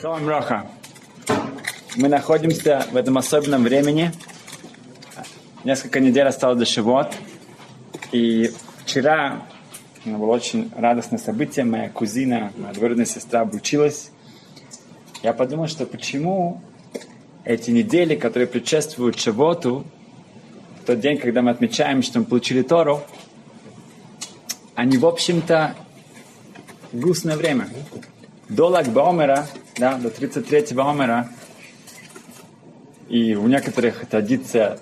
Шалом Роха. Мы находимся в этом особенном времени. Несколько недель осталось до Шивот. И вчера было очень радостное событие. Моя кузина, моя двоюродная сестра обучилась. Я подумал, что почему эти недели, которые предшествуют Шивоту, тот день, когда мы отмечаем, что мы получили Тору, они, в общем-то, грустное время. До Лагбаомера, да, до 33-го Омера, и у некоторых традиция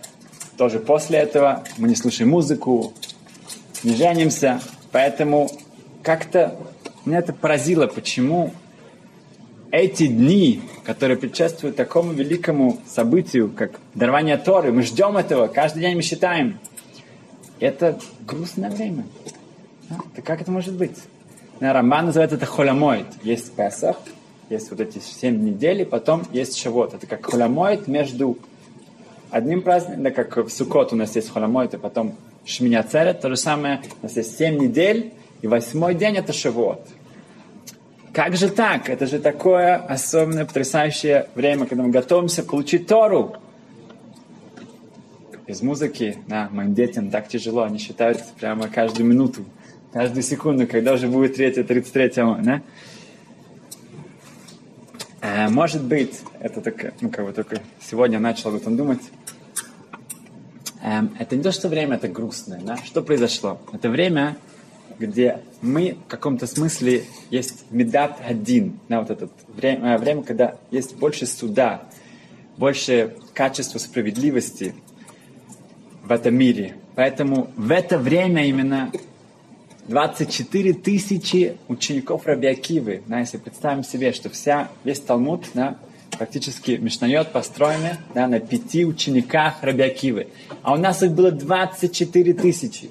тоже после этого, мы не слушаем музыку, не женимся, поэтому как-то меня это поразило, почему эти дни, которые предшествуют такому великому событию, как дарование Торы, мы ждем этого, каждый день мы считаем. Это грустное время. Да? как это может быть? Рамбан называет это холямоид. Есть Песах, есть вот эти семь недель, потом есть Шавот. Это как холямоид между одним праздником, да, как в Сукот у нас есть холямоид, и потом Шминя Церет, то же самое, у нас есть семь недель, и восьмой день это Шавот. Как же так? Это же такое особенное, потрясающее время, когда мы готовимся получить Тору. Без музыки, да, моим детям так тяжело, они считают прямо каждую минуту каждую секунду, когда уже будет 3 33 да? А, может быть, это только, ну, как бы только сегодня начал об этом думать. Эм, это не то, что время это грустное, да? Что произошло? Это время, где мы в каком-то смысле есть медат один, да, вот это время, э, время, когда есть больше суда, больше качества справедливости в этом мире. Поэтому в это время именно 24 тысячи учеников Рабиакивы. Да, если представим себе, что вся, весь Талмуд, да, практически Мишнайот построены да, на пяти учениках Рабиакивы. А у нас их было 24 тысячи.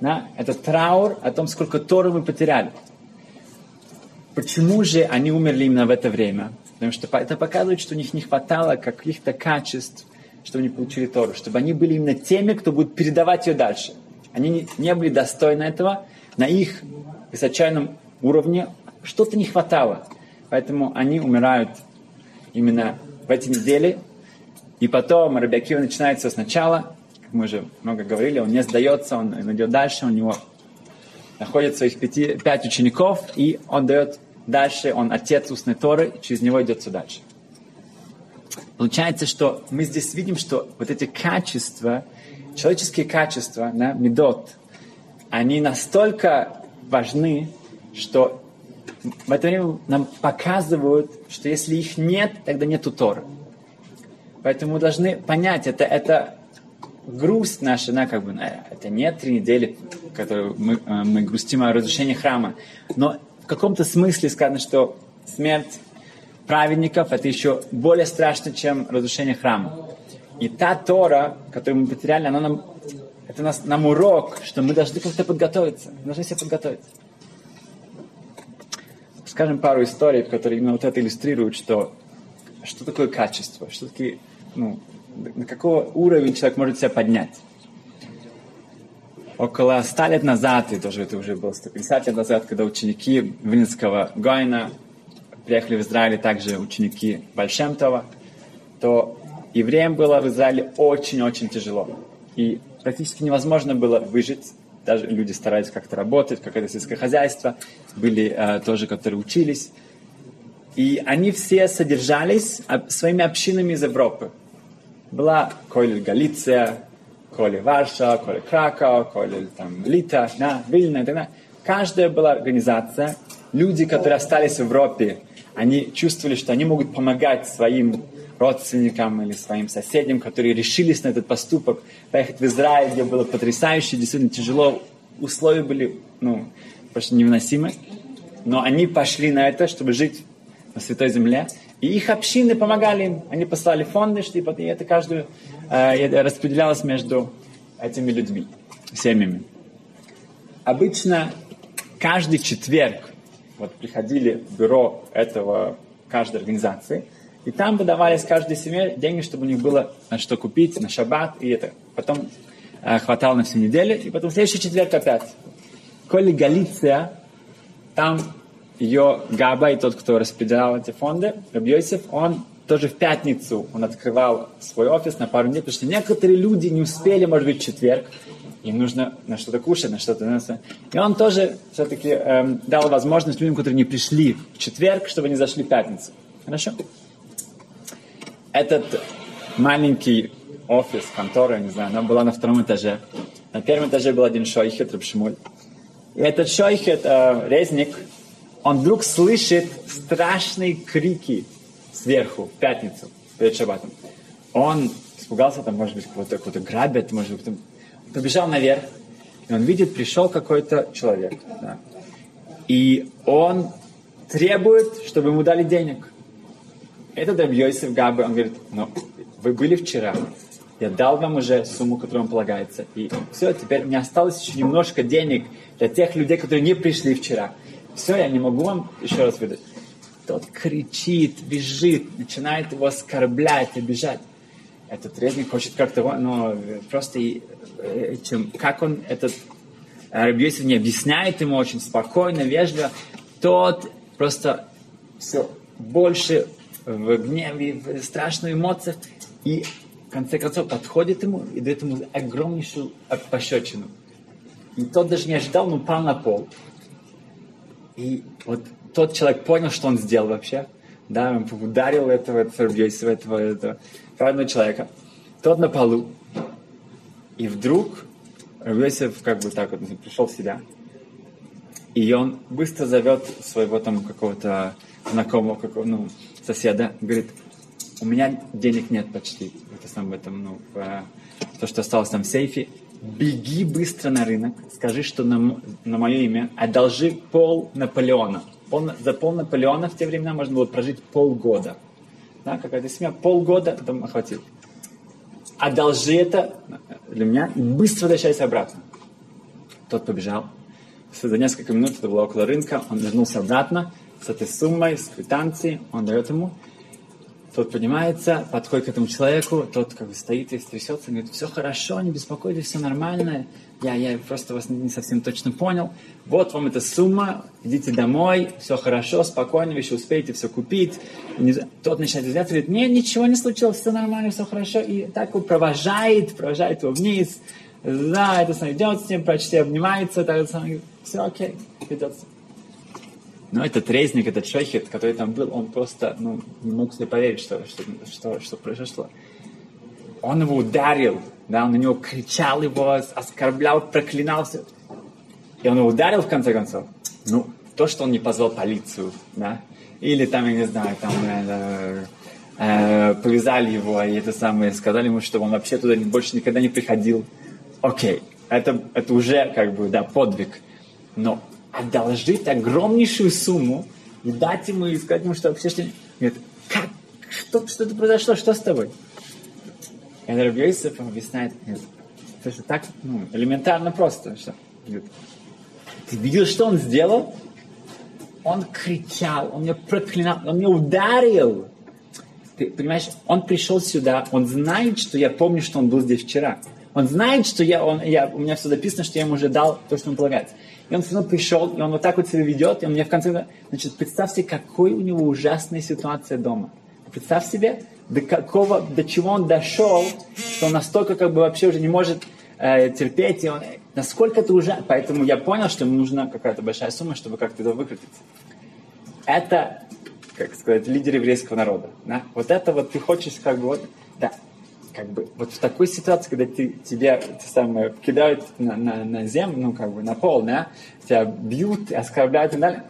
Да? Это траур о том, сколько Торы мы потеряли. Почему же они умерли именно в это время? Потому что это показывает, что у них не хватало каких-то качеств, чтобы они получили Тору, чтобы они были именно теми, кто будет передавать ее дальше. Они не были достойны этого, на их высочайном уровне что-то не хватало. Поэтому они умирают именно в эти недели. И потом Рабиакива начинается сначала, как мы уже много говорили, он не сдается, он идет дальше, у него находит своих пяти, пять учеников, и он дает дальше, он отец устной Торы, через него идет все дальше. Получается, что мы здесь видим, что вот эти качества, человеческие качества, да, медот, они настолько важны, что в это время нам показывают, что если их нет, тогда нету Торы. Поэтому мы должны понять, это, это грусть наша, да, как бы, это не три недели, которые мы, э, мы грустим о разрушении храма, но в каком-то смысле сказано, что смерть праведников это еще более страшно, чем разрушение храма. И та Тора, которую мы потеряли, она нам это нас, нам урок, что мы должны как-то подготовиться. Мы должны себя подготовить. Скажем пару историй, которые именно вот это иллюстрируют, что, что такое качество, что такие, ну, на какого уровня человек может себя поднять. Около ста лет назад, и тоже это уже было 150 лет назад, когда ученики Винницкого Гойна приехали в Израиль, также ученики Большемтова, то евреям было в Израиле очень-очень тяжело. И практически невозможно было выжить. Даже люди старались как-то работать, какое-то сельское хозяйство. Были э, тоже, которые учились. И они все содержались своими общинами из Европы. Была Койль Галиция, Коли Варша, Коли Кракау, Коли там, Лита, да, Вильна и так. Каждая была организация. Люди, которые остались в Европе, они чувствовали, что они могут помогать своим родственникам или своим соседям, которые решились на этот поступок, поехать в Израиль, где было потрясающе, действительно тяжело, условия были, ну, просто невыносимы. Но они пошли на это, чтобы жить на Святой Земле. И их общины помогали им. Они послали фонды, и это каждую э, распределялось между этими людьми, семьями. Обычно каждый четверг вот приходили в бюро этого каждой организации – и там выдавались каждой семье деньги, чтобы у них было на что купить, на шаббат, и это. Потом э, хватало на всю неделю, и потом следующий четверг опять. Коли Галиция, там ее Габа и тот, кто распределял эти фонды, Рабьёсиф, он тоже в пятницу он открывал свой офис на пару дней, потому что некоторые люди не успели, может быть, в четверг, им нужно на что-то кушать, на что-то... И он тоже все-таки эм, дал возможность людям, которые не пришли в четверг, чтобы они зашли в пятницу. Хорошо? Этот маленький офис, контора, не знаю, она была на втором этаже. На первом этаже был один шойхет, Рабшмуль. И этот шойхет, э, резник, он вдруг слышит страшные крики сверху, в пятницу, перед шабатом. Он испугался, там, может быть, кого-то кого грабят, может быть, там... побежал наверх, и он видит, пришел какой-то человек. Да. И он требует, чтобы ему дали денег. Этот Рабьёйсев Габы, он говорит, ну, вы были вчера, я дал вам уже сумму, которая вам полагается. И все, теперь мне осталось еще немножко денег для тех людей, которые не пришли вчера. Все, я не могу вам еще раз выдать. Тот кричит, бежит, начинает его оскорблять, обижать. Этот резник хочет как-то, ну, просто чем, как он этот Рабьесов не объясняет ему очень спокойно, вежливо, тот просто все больше в гневе, в страшных эмоциях, и в конце концов подходит ему и дает ему огромнейшую пощечину. И тот даже не ожидал, но упал на пол. И вот тот человек понял, что он сделал вообще. Да, он ударил этого, этого, этого, этого праведного человека. Тот на полу. И вдруг Рабьесов как бы так вот пришел в себя. И он быстро зовет своего там какого-то знакомого, какого, ну, соседа, говорит, у меня денег нет почти в, этом, в этом, ну, в, то, что осталось там в сейфе, беги быстро на рынок, скажи, что на, на мое имя одолжи пол Наполеона. Пол, за пол Наполеона в те времена можно было прожить полгода. Да, какая-то семья, полгода там охватил. Одолжи это для меня и быстро возвращайся обратно. Тот побежал. За несколько минут, это было около рынка, он вернулся обратно с этой суммой, с квитанцией, он дает ему. Тот поднимается, подходит к этому человеку, тот как бы стоит и трясется, говорит, все хорошо, не беспокойтесь, все нормально, я, я просто вас не совсем точно понял. Вот вам эта сумма, идите домой, все хорошо, спокойно, вы еще успеете все купить. И тот начинает извиняться, говорит, нет, ничего не случилось, все нормально, все хорошо. И так вот провожает, провожает его вниз. Да, это сам идет с ним, почти обнимается, так, все окей, идет с ним. Но этот резник, этот шахет, который там был, он просто ну, не мог себе поверить, что, что, что, что произошло. Он его ударил, да, он на него кричал его, оскорблял, проклинался. И он его ударил в конце концов. Ну, то, что он не позвал полицию, да, или там, я не знаю, там э, э, повязали его, и это самое, сказали ему, что он вообще туда больше никогда не приходил. Окей, это, это уже как бы, да, подвиг. Но одолжить огромнейшую сумму и дать ему, и сказать ему, что вообще что... Говорит, как? Что, что это произошло? Что с тобой? И Рабьёйсов объясняет, нет, же так ну, элементарно просто. Что? Ты видел, что он сделал? Он кричал, он меня проклинал, он меня ударил. Ты понимаешь, он пришел сюда, он знает, что я помню, что он был здесь вчера. Он знает, что я, он, я, у меня все записано, что я ему уже дал то, что ему полагается. И он все равно пришел, и он вот так вот себя ведет, и он мне в конце... Значит, представьте, какой у него ужасная ситуация дома. Представь себе, до какого, до чего он дошел, что он настолько как бы вообще уже не может э, терпеть, и он, насколько это ужасно. Поэтому я понял, что ему нужна какая-то большая сумма, чтобы как-то это выкрутиться. Это, как сказать, лидер еврейского народа. Да? Вот это вот ты хочешь как бы вот, да, как бы вот в такой ситуации, когда ты, тебя ты самое, кидают на, на, на землю, ну как бы на пол, да, тебя бьют, оскорбляют и так далее,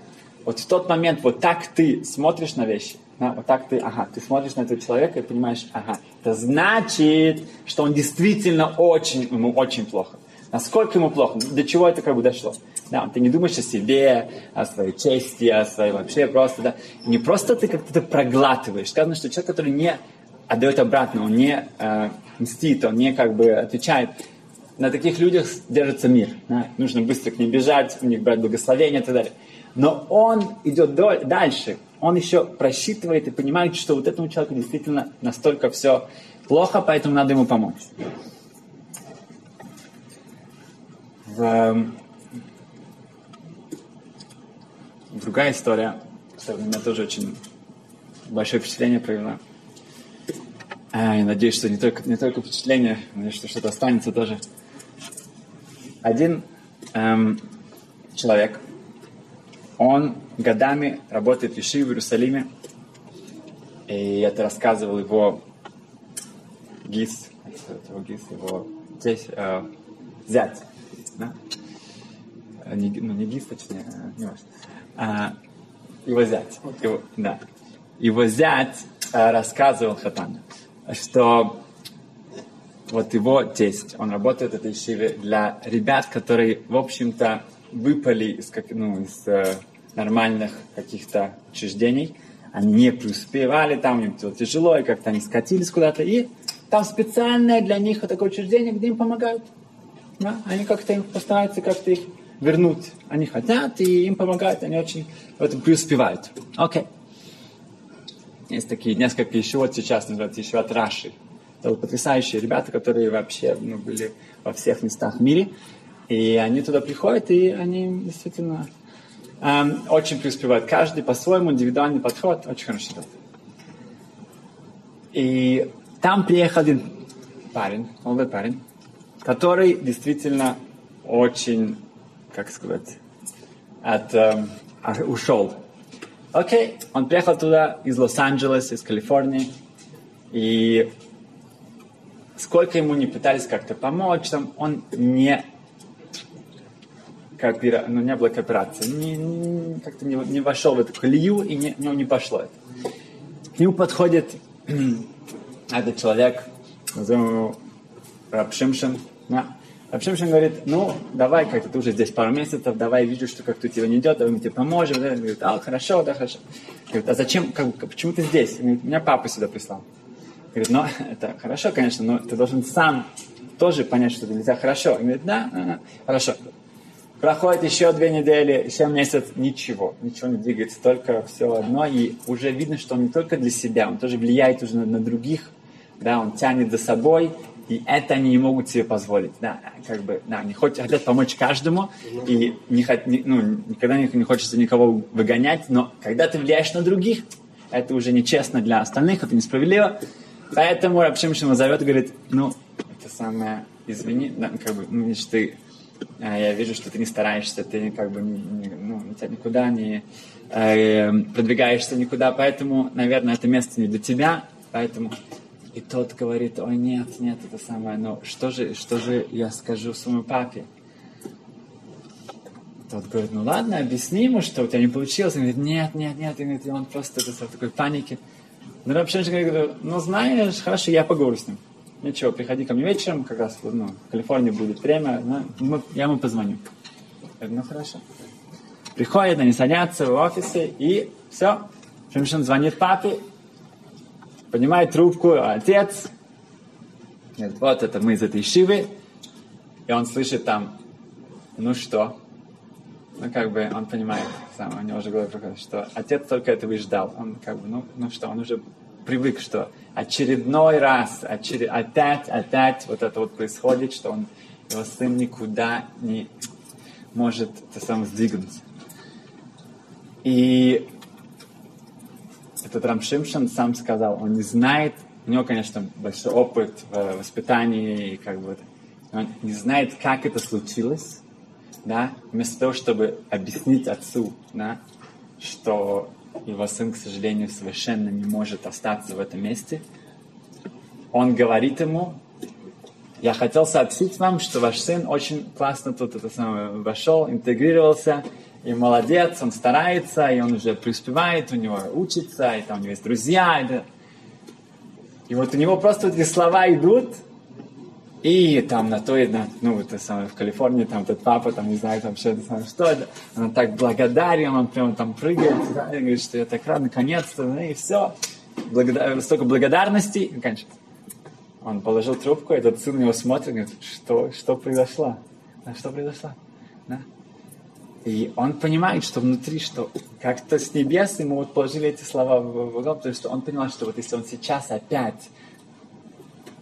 вот в тот момент вот так ты смотришь на вещи, да, вот так ты, ага, ты смотришь на этого человека и понимаешь, ага, это значит, что он действительно очень, ему очень плохо. Насколько ему плохо, до чего это как бы дошло. Да, ты не думаешь о себе, о своей чести, о своей вообще просто, да. Не просто ты как-то проглатываешь. Сказано, что человек, который не отдает обратно, он не э, мстит, он не как бы отвечает. На таких людях держится мир. Да? Нужно быстро к ним бежать, у них брать благословение и так далее. Но он идет дальше. Он еще просчитывает и понимает, что вот этому человеку действительно настолько все плохо, поэтому надо ему помочь. В, другая история, которая на меня тоже очень большое впечатление провела. А, я надеюсь, что не только, не только впечатление, надеюсь, что что-то останется тоже. Один эм, человек, он годами работает в Иши в Иерусалиме, и это рассказывал его ГИС, его ГИС, его здесь, э, зять, да? Э, не, ну, не ГИС, точнее, э, не важно. А, его зять, его, да. Его зять э, рассказывал Хатану, что вот его тесть, он работает в этой шиве для ребят, которые, в общем-то, выпали из, как, ну, из э, нормальных каких-то учреждений, они не преуспевали, там им было тяжело, и как-то они скатились куда-то, и там специальное для них такое учреждение, где им помогают. Да? Они как-то им постараются как-то их вернуть. Они хотят, и им помогают, они очень в этом преуспевают. Окей. Okay. Есть такие несколько еще вот сейчас называются еще от Раши. Это вот потрясающие ребята, которые вообще ну, были во всех местах в мире. И они туда приходят, и они действительно эм, очень преуспевают. Каждый по-своему, индивидуальный подход, очень хороший идет. И там приехал один парень, молодой парень, который действительно очень, как сказать, от, эм, ушел Окей, он приехал туда из Лос-Анджелеса, из Калифорнии, и сколько ему не пытались как-то помочь, там, он не коопера... ну, не было кооперации, не, как-то не, не вошел в эту колею, и не, не, не пошло это. К нему подходит этот человек, назовем его Рабшимшин, да, Рабшимшин говорит, ну, давай, как-то ты уже здесь пару месяцев, давай, вижу, что как-то у тебя не идет, давай мы тебе поможем. Да? Он говорит, а, хорошо, да, хорошо. Говорит, а зачем, как, почему ты здесь? Он говорит, меня папа сюда прислал. Говорит, ну, это хорошо, конечно, но ты должен сам тоже понять, что это нельзя хорошо. Он говорит, да, хорошо. Проходит еще две недели, еще месяц, ничего, ничего не двигается, только все одно, и уже видно, что он не только для себя, он тоже влияет уже на, на других, да, он тянет за собой, и это они не могут себе позволить. Да, как бы, да, не хотят, хотят помочь каждому, и не, ну, никогда не, хочется никого выгонять, но когда ты влияешь на других, это уже нечестно для остальных, это несправедливо. Поэтому Рабшимшин зовет и говорит, ну, это самое, извини, да, как бы, ну, видишь, ты, а, я вижу, что ты не стараешься, ты как бы, ну, никуда не э, продвигаешься никуда, поэтому, наверное, это место не для тебя, поэтому и тот говорит, ой, нет, нет, это самое, но что же, что же я скажу своему папе? Тот говорит, ну ладно, объясни ему, что у тебя не получилось. Он говорит, нет, нет, нет, и он просто это, в такой панике. Ну, Рабшеншин говорит, ну знаешь, хорошо, я поговорю с ним. Ничего, приходи ко мне вечером, как раз ну, в Калифорнии будет время, ну, я ему позвоню. Я говорю, ну хорошо. Приходят, они садятся в офисе, и все. Шимшин звонит папе, поднимает трубку, отец, вот это мы из этой шивы, и он слышит там, ну что, ну как бы он понимает, сам, у него уже голове проходит, что отец только этого и ждал, он как бы, ну, ну что, он уже привык, что очередной раз, очеред... опять, опять вот это вот происходит, что он, его сын никуда не может это сам сдвинуться. И этот Рамшимшин сам сказал, он не знает, у него, конечно, большой опыт в воспитании, и как бы, он не знает, как это случилось, да, вместо того, чтобы объяснить отцу, да, что его сын, к сожалению, совершенно не может остаться в этом месте, он говорит ему, я хотел сообщить вам, что ваш сын очень классно тут это самое вошел, интегрировался, и молодец, он старается, и он уже преуспевает, у него учится, и там у него есть друзья. И, и вот у него просто эти слова идут, и там на то, и на, ну, это самое, в Калифорнии, там этот папа, там, не знаю, там, что это самое, что это, он так благодарен, он прямо там прыгает, да, и говорит, что я так рад, наконец-то, ну, и все. Благодар... Столько благодарности, и кончится. Он положил трубку, этот сын на него смотрит, говорит, что, что произошло? Да, что произошло? Да? И он понимает, что внутри, что как-то с небес ему вот положили эти слова в угол, потому что он понимал, что вот если он сейчас опять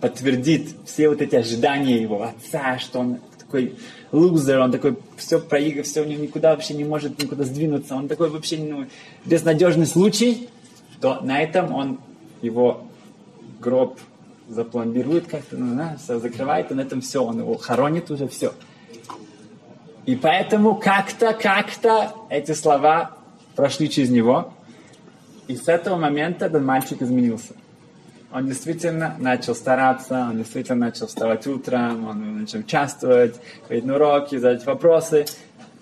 подтвердит все вот эти ожидания его отца, что он такой лузер, он такой все проигрывает, все у него никуда вообще не может никуда сдвинуться, он такой вообще ну, безнадежный случай, то на этом он его гроб запломбирует как-то, ну, да, все закрывает, и на этом все, он его хоронит уже, все. И поэтому как-то, как-то эти слова прошли через него, и с этого момента этот мальчик изменился. Он действительно начал стараться, он действительно начал вставать утром, он начал участвовать, ходить на уроки, задать вопросы.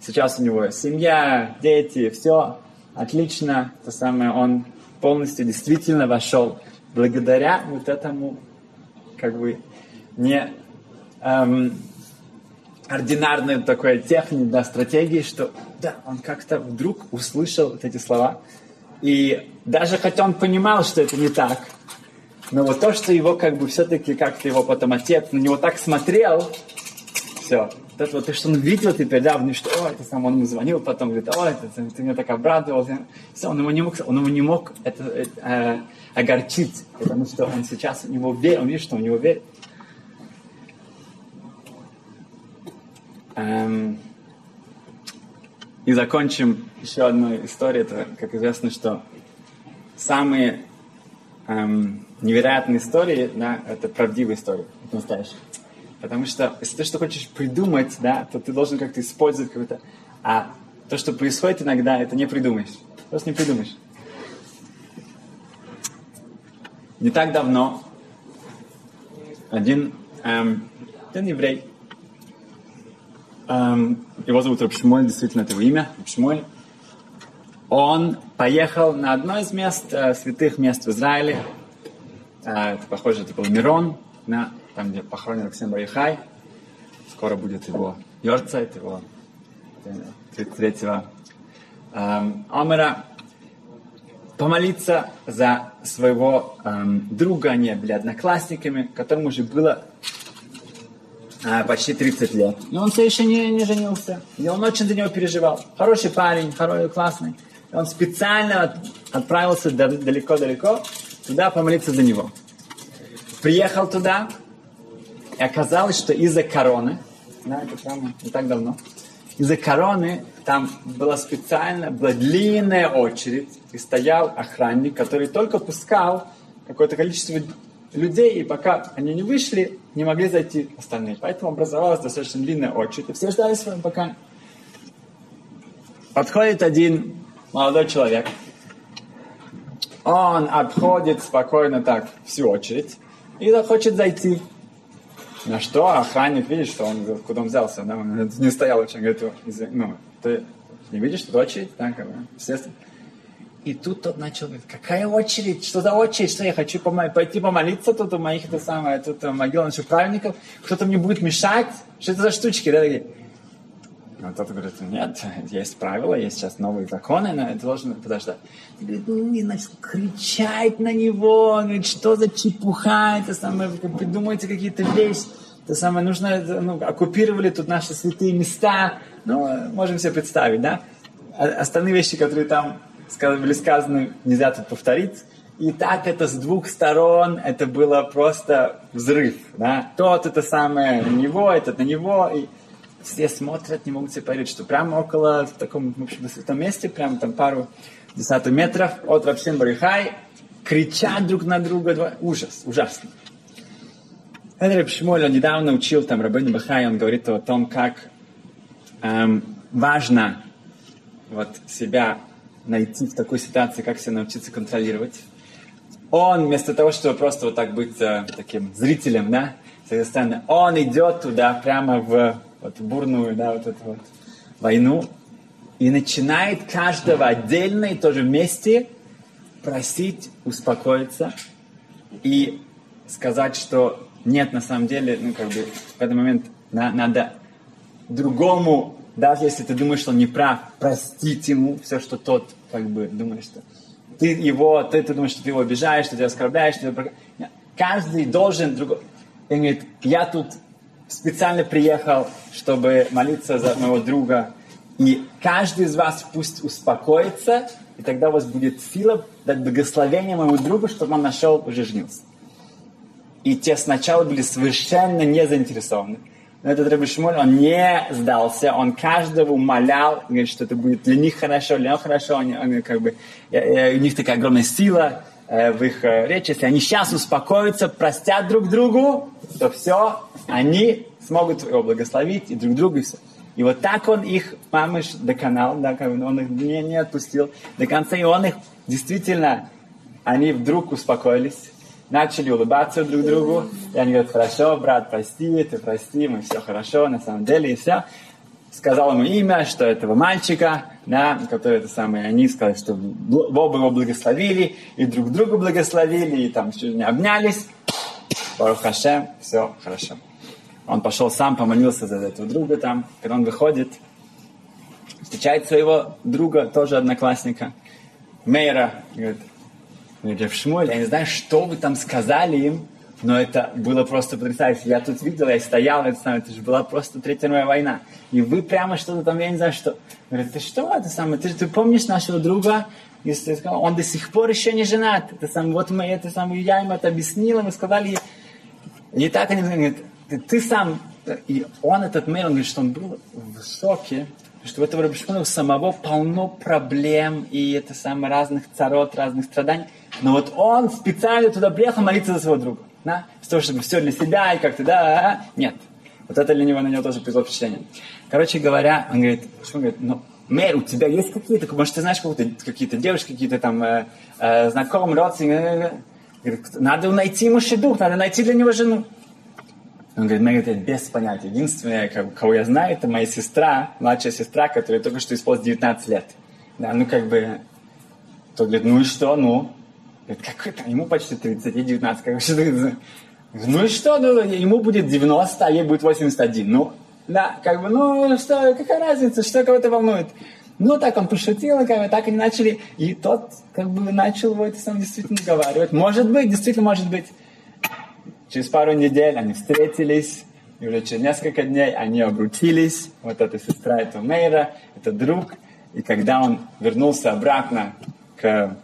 Сейчас у него семья, дети, все отлично. То самое, он полностью действительно вошел благодаря вот этому как бы не эм, ординарной такой техники, да, стратегии, что да, он как-то вдруг услышал вот эти слова. И даже хотя он понимал, что это не так, но вот то, что его как бы все-таки как-то его потом отец на него так смотрел, все, вот это вот, то, что он видел теперь, да, что, о, это сам, он ему звонил потом, говорит, о, это, ты, меня так обрадовал, все, он его не мог, он его не мог это э, огорчить, потому что он сейчас у него верит, он видит, что у него верит. Эм, и закончим еще одной историей. Это, как известно, что самые эм, невероятные истории, да, это правдивые истории, это настоящие. Потому что если ты что хочешь придумать, да, то ты должен как-то использовать какое-то... А то, что происходит иногда, это не придумаешь. Просто не придумаешь. Не так давно один, эм, один еврей, его зовут Рабшмоль, действительно, это его имя, Рабшмоль, он поехал на одно из мест, э, святых мест в Израиле, э, это похоже, это был Мирон, на, там, где похоронен Аксен Барихай, скоро будет его Йорцайт, его 33-го э, эм, Омера, помолиться за своего эм, друга, они были одноклассниками, которому уже было почти 30 лет. И он все еще не, не женился. И он очень за него переживал. Хороший парень, хороший, классный. И он специально отправился далеко-далеко туда помолиться за него. Приехал туда, и оказалось, что из-за короны, да, это прямо не так давно, из-за короны там была специально, была длинная очередь, и стоял охранник, который только пускал какое-то количество людей, и пока они не вышли, не могли зайти остальные. Поэтому образовалась достаточно длинная очередь, и все ждали своего пока. Подходит один молодой человек, он обходит спокойно так всю очередь и хочет зайти. На что охранник видит, что он куда он взялся, да, он не стоял очень, говорит, ну, ты не видишь, что очередь, да, как бы, естественно. И тут тот начал говорить, какая очередь, что за очередь, что я хочу пом- пойти помолиться тут у моих, это самое, тут могила наших праведников, кто-то мне будет мешать, что это за штучки, да, такие. А тот говорит, нет, есть правила, есть сейчас новые законы, но это должен подождать. И говорит, ну, и начал кричать на него, он говорит, что за чепуха, это самое, придумайте какие-то вещи, это самое, нужно, ну, оккупировали тут наши святые места, ну, можем себе представить, да? А остальные вещи, которые там были сказаны, нельзя тут повторить. И так это с двух сторон, это было просто взрыв, да? Тот это самое на него, этот на него, и все смотрят, не могут себе поверить, что прямо около, в таком, в общем, высоком месте, прямо там пару десятых метров от Рабшин Барихай, кричат друг на друга, ужас, ужасно. Это Рабшимоль, он недавно учил там Рабыни Бахай, он говорит о том, как эм, важно вот себя найти в такой ситуации, как себя научиться контролировать. Он вместо того, чтобы просто вот так быть э, таким зрителем, да, с этой стороны, он идет туда прямо в вот бурную, да, вот эту вот войну, и начинает каждого отдельно и тоже вместе просить успокоиться и сказать, что нет, на самом деле, ну, как бы, в этот момент на, надо другому, даже если ты думаешь, что он не прав, простить ему все, что тот, как бы, думаешь, что ты его, ты, ты думаешь, что ты его обижаешь, что ты оскорбляешь, что ты... каждый должен другой. И говорит, я тут специально приехал, чтобы молиться за моего друга. И каждый из вас пусть успокоится, и тогда у вас будет сила дать благословение моему другу, чтобы он нашел, уже женился. И те сначала были совершенно не заинтересованы. Но этот Рабби Шмуль, он не сдался, он каждого умолял, говорит, что это будет для них хорошо, для них хорошо, они, они как бы, у них такая огромная сила э, в их э, речи, если они сейчас успокоятся, простят друг другу, то все, они смогут его благословить и друг другу, и все. И вот так он их, мамыш, доконал, да, как он их не, не отпустил до конца, и он их действительно, они вдруг успокоились, начали улыбаться друг другу, и они говорят, хорошо, брат, прости, ты прости, мы все хорошо, на самом деле, и все. Сказал ему имя, что этого мальчика, да, который это самое, они сказали, что оба его благословили, и друг друга благословили, и там чуть не обнялись. Барух Хашем, все хорошо. Он пошел сам, помолился за этого друга там. Когда он выходит, встречает своего друга, тоже одноклассника, Мейра. Говорит, говорит, Шмуль, я не знаю, что вы там сказали им, но это было просто потрясающе. Я тут видел, я стоял, это, самое, это же была просто Третья мировая война. И вы прямо что-то там, я не знаю, что. Говорит, ты что, это самое, ты, ты помнишь нашего друга? Если он до сих пор еще не женат. Это самое, вот мы, это самое, я им это объяснила, мы сказали, и так они говорят, ты, ты сам, и он, этот мэр, он говорит, что он был в шоке, что у этого Рабишмана самого полно проблем и это самое разных царот, разных страданий. Но вот он специально туда приехал молиться за своего друга. Да? С того, чтобы все для себя и как-то, да, нет. Вот это для него на него тоже произвело впечатление. Короче говоря, он говорит, что он говорит, ну, мэр, у тебя есть какие-то, может, ты знаешь какие-то девушки, какие-то там э, э, знакомые, родственники? Говорит, надо найти ему дух, надо найти для него жену. Он говорит, мне говорит, без понятия. Единственное, кого я знаю, это моя сестра, младшая сестра, которая только что исполнилось 19 лет. Да, ну как бы, тот говорит, ну и что, ну? Говорит, какой там, ему почти 30, ей 19, как что Ну и что, ну, ему будет 90, а ей будет 81. Ну, да, как бы, ну что, какая разница, что кого-то волнует? Ну, так он пошутил, как бы, так они начали, и тот, как бы, начал это сам действительно говорить. Может быть, действительно может быть. Через пару недель они встретились, и уже через несколько дней они обручились. Вот эта сестра, это Мейра, это друг. И когда он вернулся обратно к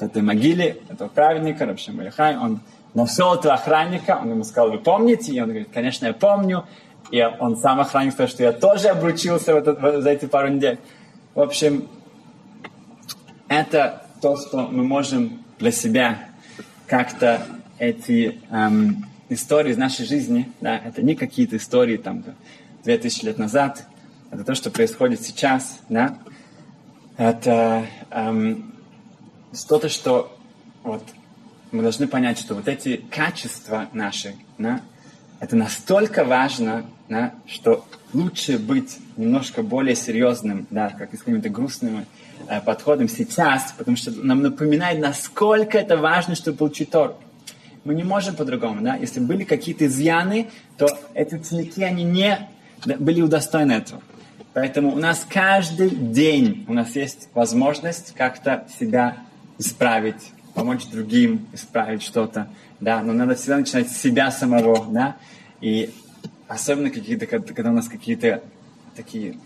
этой могиле, этого праведника, Рабши Малихай, он нашел этого охранника, он ему сказал, вы помните? И он говорит, конечно, я помню. И он сам охранник сказал, что я тоже обручился в этот, в, за эти пару недель. В общем, это то, что мы можем для себя как-то эти эм, истории из нашей жизни, да, это не какие-то истории там две тысячи лет назад, это то, что происходит сейчас, да, это эм, что-то, что вот мы должны понять, что вот эти качества наши, да, это настолько важно, да, что лучше быть немножко более серьезным, да, как и с какими-то грустными э, подходом сейчас, потому что нам напоминает, насколько это важно, чтобы получить Тору. Мы не можем по-другому, да? Если были какие-то изъяны, то эти ученики, они не были удостоены этого. Поэтому у нас каждый день у нас есть возможность как-то себя исправить, помочь другим исправить что-то, да, но надо всегда начинать с себя самого, да, и особенно какие-то, когда у нас какие-то такие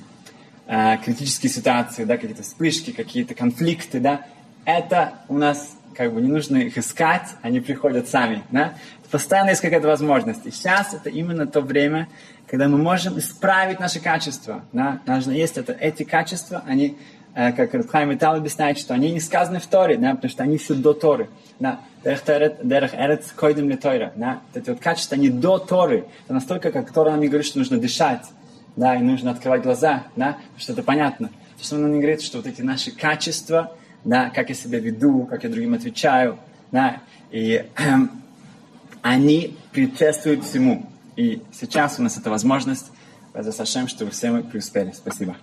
э, критические ситуации, да, какие-то вспышки, какие-то конфликты, да, это у нас как бы не нужно их искать, они приходят сами. Да? Постоянно есть какая-то возможность. И сейчас это именно то время, когда мы можем исправить наши качества. Да? Нужно есть это, эти качества, они, э, как Рабхайм Металл объясняет, что они не сказаны в Торе, да? потому что они все до Торы. Да? Дерех эрец койдем ли Тора. Да? Эти вот качества, они до Торы. Это настолько, как Тора нам не говорит, что нужно дышать, да, и нужно открывать глаза, да, потому что это понятно. То, что он нам не говорит, что вот эти наши качества, да, как я себя веду, как я другим отвечаю, да, и они предшествуют всему. И сейчас у нас эта возможность, Сашем, чтобы все мы преуспели. Спасибо.